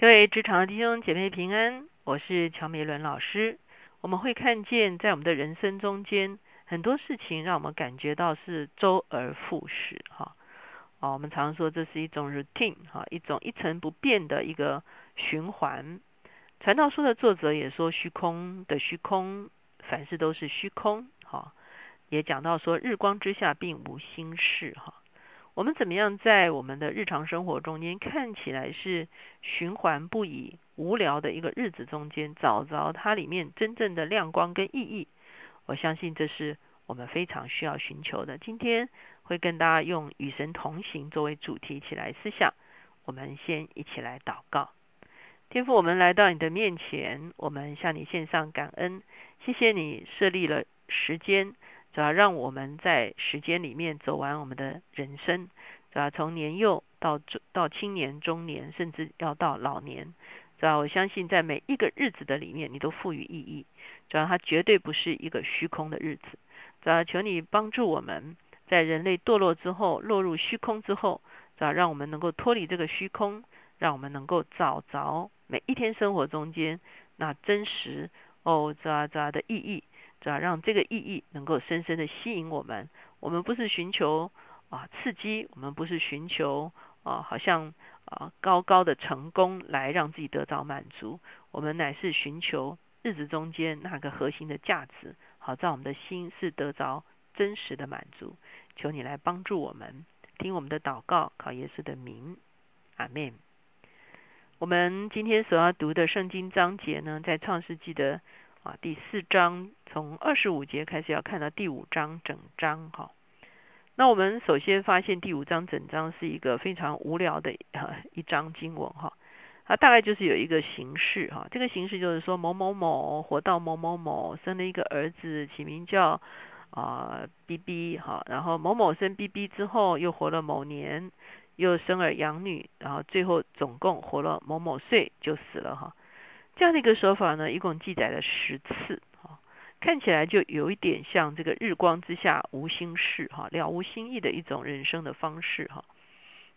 各位职场的弟兄姐妹平安，我是乔美伦老师。我们会看见，在我们的人生中间，很多事情让我们感觉到是周而复始，哈。哦，我们常说这是一种 routine，哈，一种一成不变的一个循环。传道书的作者也说，虚空的虚空，凡事都是虚空，哈。也讲到说，日光之下并无新事，哈。我们怎么样在我们的日常生活中间看起来是循环不已、无聊的一个日子中间，找着它里面真正的亮光跟意义？我相信这是我们非常需要寻求的。今天会跟大家用与神同行作为主题一起来思想。我们先一起来祷告，天父，我们来到你的面前，我们向你献上感恩，谢谢你设立了时间。主要让我们在时间里面走完我们的人生，主要从年幼到到青年、中年，甚至要到老年。主要我相信，在每一个日子的里面，你都赋予意义。主要它绝对不是一个虚空的日子。主要求你帮助我们，在人类堕落之后，落入虚空之后，主要让我们能够脱离这个虚空，让我们能够找着每一天生活中间那真实哦，这这的意义。主要让这个意义能够深深的吸引我们。我们不是寻求啊刺激，我们不是寻求啊好像啊高高的成功来让自己得到满足。我们乃是寻求日子中间那个核心的价值，好在我们的心是得着真实的满足。求你来帮助我们，听我们的祷告，靠耶稣的名，阿门。我们今天所要读的圣经章节呢，在创世纪的。啊，第四章从二十五节开始要看到第五章整章哈。那我们首先发现第五章整章是一个非常无聊的一章经文哈。它大概就是有一个形式哈，这个形式就是说某某某活到某某某生了一个儿子，起名叫啊 B B 哈，然后某某生 B B 之后又活了某年，又生儿养女，然后最后总共活了某某岁就死了哈。这样的一个手法呢，一共记载了十次，哈，看起来就有一点像这个日光之下无心事，哈，了无新意的一种人生的方式，哈。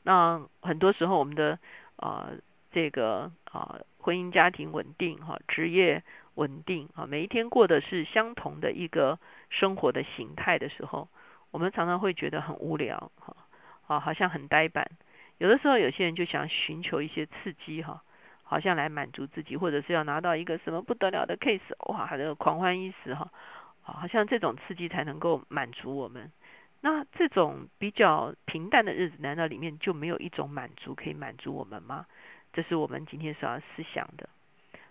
那很多时候我们的啊，这个啊，婚姻家庭稳定，哈，职业稳定，啊，每一天过的是相同的一个生活的形态的时候，我们常常会觉得很无聊，哈，啊，好像很呆板。有的时候有些人就想寻求一些刺激，哈。好像来满足自己，或者是要拿到一个什么不得了的 case，哇，这个狂欢一时哈，好像这种刺激才能够满足我们。那这种比较平淡的日子，难道里面就没有一种满足可以满足我们吗？这是我们今天所要思想的。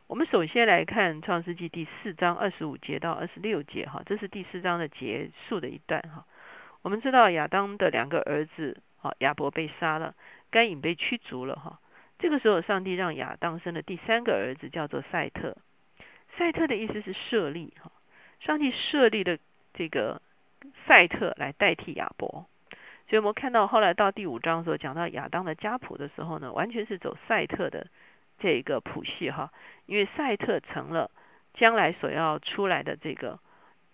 我们首先来看创世纪第四章二十五节到二十六节哈，这是第四章的结束的一段哈。我们知道亚当的两个儿子，哈亚伯被杀了，该隐被驱逐了哈。这个时候，上帝让亚当生了第三个儿子，叫做赛特。赛特的意思是设立哈，上帝设立的这个赛特来代替亚伯。所以我们看到后来到第五章的时候讲到亚当的家谱的时候呢，完全是走赛特的这个谱系哈，因为赛特成了将来所要出来的这个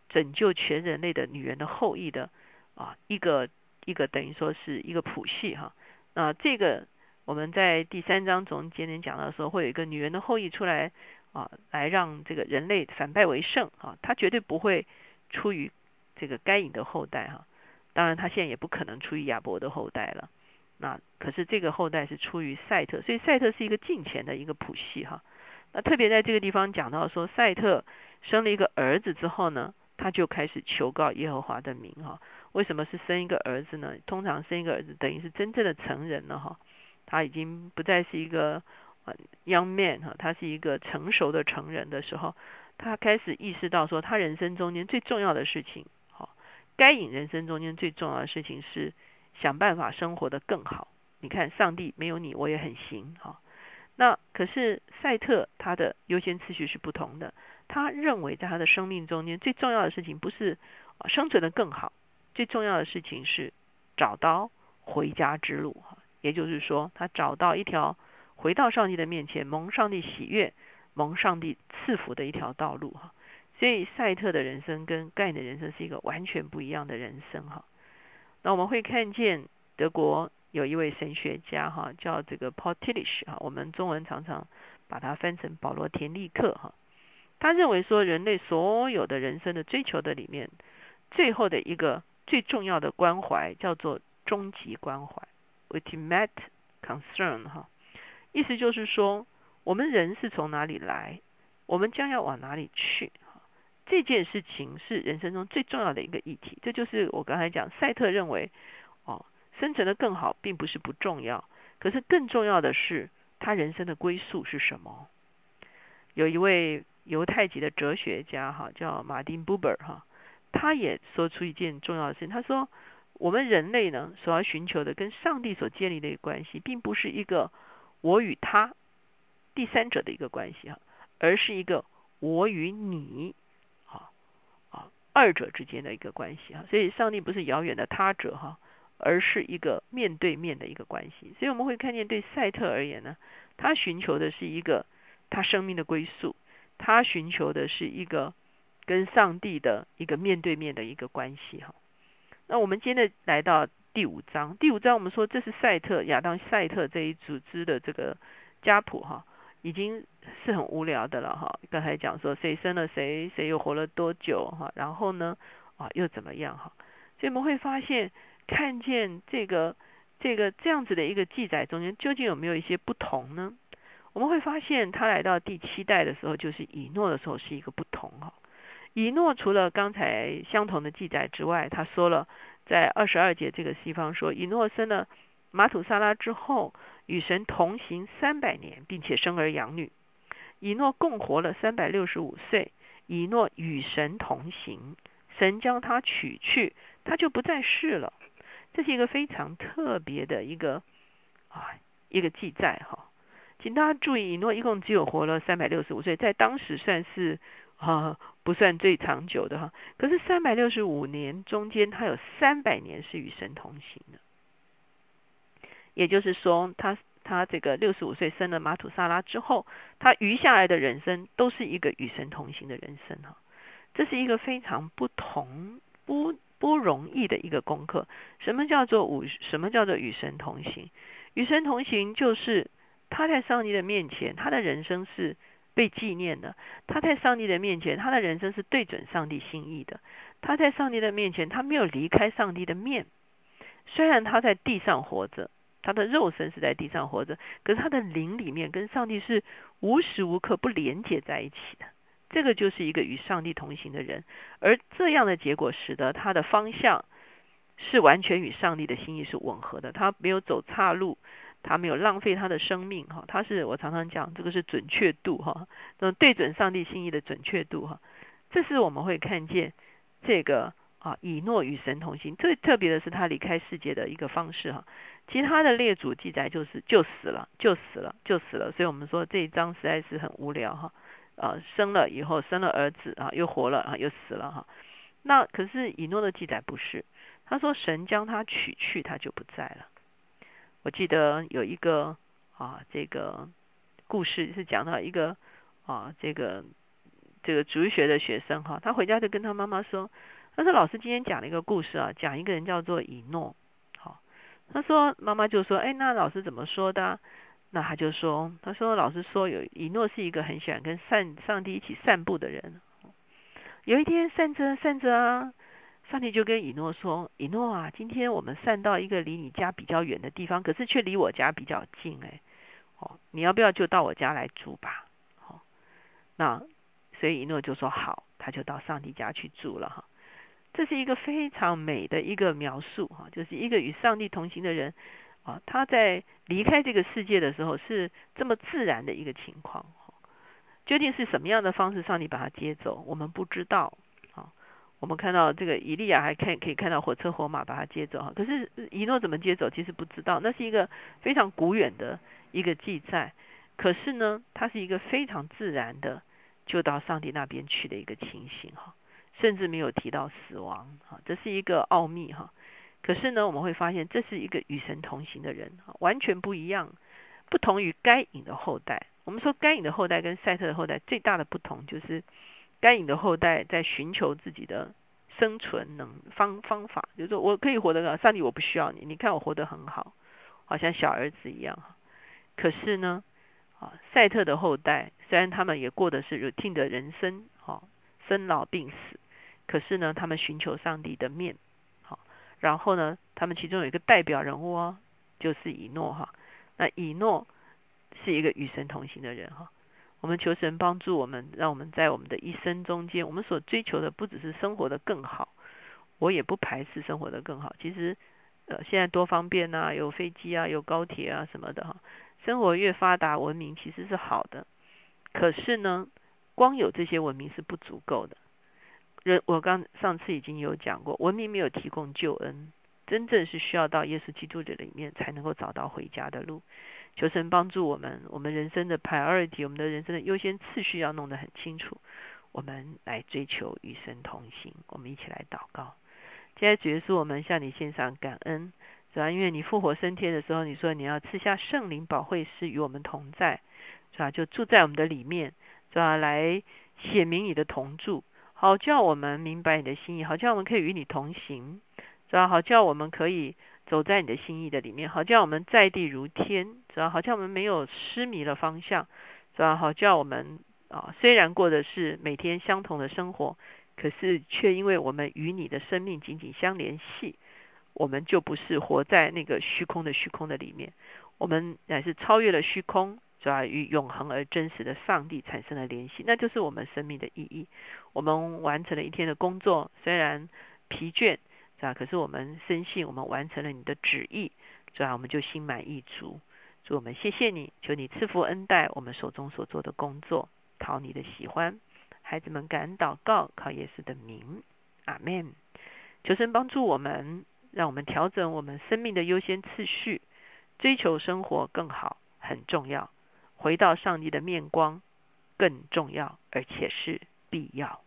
拯救全人类的女人的后裔的啊一个一个等于说是一个谱系哈。那这个。我们在第三章总结里讲到说，会有一个女人的后裔出来啊，来让这个人类反败为胜啊。他绝对不会出于这个该隐的后代哈，当然他现在也不可能出于亚伯的后代了。那可是这个后代是出于赛特，所以赛特是一个近前的一个谱系哈。那特别在这个地方讲到说，赛特生了一个儿子之后呢，他就开始求告耶和华的名哈。为什么是生一个儿子呢？通常生一个儿子等于是真正的成人了哈。他已经不再是一个 young man 哈，他是一个成熟的成人的时候，他开始意识到说，他人生中间最重要的事情，好，该隐人生中间最重要的事情是想办法生活的更好。你看，上帝没有你，我也很行哈。那可是赛特他的优先次序是不同的，他认为在他的生命中间最重要的事情不是生存的更好，最重要的事情是找到回家之路哈。也就是说，他找到一条回到上帝的面前，蒙上帝喜悦、蒙上帝赐福的一条道路哈。所以赛特的人生跟盖的人生是一个完全不一样的人生哈。那我们会看见德国有一位神学家哈，叫这个 Paul Tillich 哈，我们中文常常把它翻成保罗田利克哈。他认为说，人类所有的人生的追求的里面，最后的一个最重要的关怀叫做终极关怀 （ultimate concern） 哈。意思就是说，我们人是从哪里来，我们将要往哪里去。这件事情是人生中最重要的一个议题。这就是我刚才讲，赛特认为，哦，生存的更好并不是不重要，可是更重要的是他人生的归宿是什么。有一位犹太籍的哲学家哈，叫马丁布伯哈，他也说出一件重要的事情。他说，我们人类呢，所要寻求的跟上帝所建立的一个关系，并不是一个我与他第三者的一个关系哈，而是一个我与你啊啊。二者之间的一个关系哈，所以上帝不是遥远的他者哈，而是一个面对面的一个关系。所以我们会看见，对赛特而言呢，他寻求的是一个他生命的归宿，他寻求的是一个跟上帝的一个面对面的一个关系哈。那我们今天来到第五章，第五章我们说这是赛特亚当赛特这一组织的这个家谱哈。已经是很无聊的了哈。刚才讲说谁生了谁，谁又活了多久哈，然后呢啊又怎么样哈？所以我们会发现，看见这个这个这样子的一个记载中间，究竟有没有一些不同呢？我们会发现，他来到第七代的时候，就是以诺的时候是一个不同哈。以诺除了刚才相同的记载之外，他说了在二十二节这个地方说，以诺生了马土萨拉之后。与神同行三百年，并且生儿养女。以诺共活了三百六十五岁。以诺与神同行，神将他取去，他就不再世了。这是一个非常特别的一个啊一个记载哈。请大家注意，以诺一共只有活了三百六十五岁，在当时算是啊不算最长久的哈。可是三百六十五年中间，他有三百年是与神同行的。也就是说，他他这个六十五岁生了马土萨拉之后，他余下来的人生都是一个与神同行的人生哈。这是一个非常不同不不容易的一个功课。什么叫做五？什么叫做与神同行？与神同行就是他在上帝的面前，他的人生是被纪念的；他在上帝的面前，他的人生是对准上帝心意的；他在上帝的面前，他没有离开上帝的面，虽然他在地上活着。他的肉身是在地上活着，可是他的灵里面跟上帝是无时无刻不连接在一起的。这个就是一个与上帝同行的人，而这样的结果使得他的方向是完全与上帝的心意是吻合的。他没有走岔路，他没有浪费他的生命哈。他是我常常讲，这个是准确度哈，那对准上帝心意的准确度哈。这是我们会看见这个啊，以诺与神同行。最特别的是他离开世界的一个方式哈。其他的列祖记载就是就死了，就死了，就死了。所以我们说这一章实在是很无聊哈。啊，生了以后生了儿子啊，又活了啊，又死了哈。那可是以诺的记载不是，他说神将他取去，他就不在了。我记得有一个啊，这个故事是讲到一个啊，这个这个主学的学生哈，他回家就跟他妈妈说，他说老师今天讲了一个故事啊，讲一个人叫做以诺。好他说：“妈妈就说，哎，那老师怎么说的？那他就说，他说老师说有以诺是一个很喜欢跟上上帝一起散步的人。有一天散着散着啊，上帝就跟以诺说：以诺啊，今天我们散到一个离你家比较远的地方，可是却离我家比较近。哎，哦，你要不要就到我家来住吧？好，那所以以诺就说好，他就到上帝家去住了哈。”这是一个非常美的一个描述哈，就是一个与上帝同行的人啊，他在离开这个世界的时候是这么自然的一个情况。究竟是什么样的方式上帝把他接走，我们不知道啊。我们看到这个以利亚还看可以看到火车火马把他接走哈，可是以诺怎么接走其实不知道，那是一个非常古远的一个记载。可是呢，它是一个非常自然的就到上帝那边去的一个情形哈。甚至没有提到死亡，哈，这是一个奥秘，哈。可是呢，我们会发现这是一个与神同行的人，完全不一样，不同于该隐的后代。我们说该隐的后代跟赛特的后代最大的不同，就是该隐的后代在寻求自己的生存能方方法，就是说我可以活得，上帝我不需要你，你看我活得很好，好像小儿子一样。可是呢，啊，赛特的后代虽然他们也过的是 routine 的人生，哈，生老病死，可是呢，他们寻求上帝的面，好，然后呢，他们其中有一个代表人物哦，就是以诺哈。那以诺是一个与神同行的人哈。我们求神帮助我们，让我们在我们的一生中间，我们所追求的不只是生活的更好，我也不排斥生活的更好。其实，呃，现在多方便呐，有飞机啊，有高铁啊什么的哈。生活越发达，文明其实是好的。可是呢，光有这些文明是不足够的。人，我刚上次已经有讲过，文明没有提供救恩，真正是需要到耶稣基督的里面才能够找到回家的路。求神帮助我们，我们人生的 priority，我们的人生的优先次序要弄得很清楚。我们来追求与神同行，我们一起来祷告。现在主耶稣，我们向你献上感恩，主要因为你复活升天的时候，你说你要赐下圣灵保惠师与我们同在，是吧？就住在我们的里面，是吧？来显明你的同住，好叫我们明白你的心意，好叫我们可以与你同行，是吧？好叫我们可以。走在你的心意的里面，好叫我们在地如天，是吧？好叫我们没有失迷了方向，是吧？好叫我们啊，虽然过的是每天相同的生活，可是却因为我们与你的生命紧紧相联系，我们就不是活在那个虚空的虚空的里面，我们乃是超越了虚空，是吧？与永恒而真实的上帝产生了联系，那就是我们生命的意义。我们完成了一天的工作，虽然疲倦。是吧？可是我们深信，我们完成了你的旨意，是吧？我们就心满意足。主，我们谢谢你，求你赐福恩待我们手中所做的工作，讨你的喜欢。孩子们感恩祷告，靠耶稣的名，阿门。求神帮助我们，让我们调整我们生命的优先次序，追求生活更好很重要，回到上帝的面光更重要，而且是必要。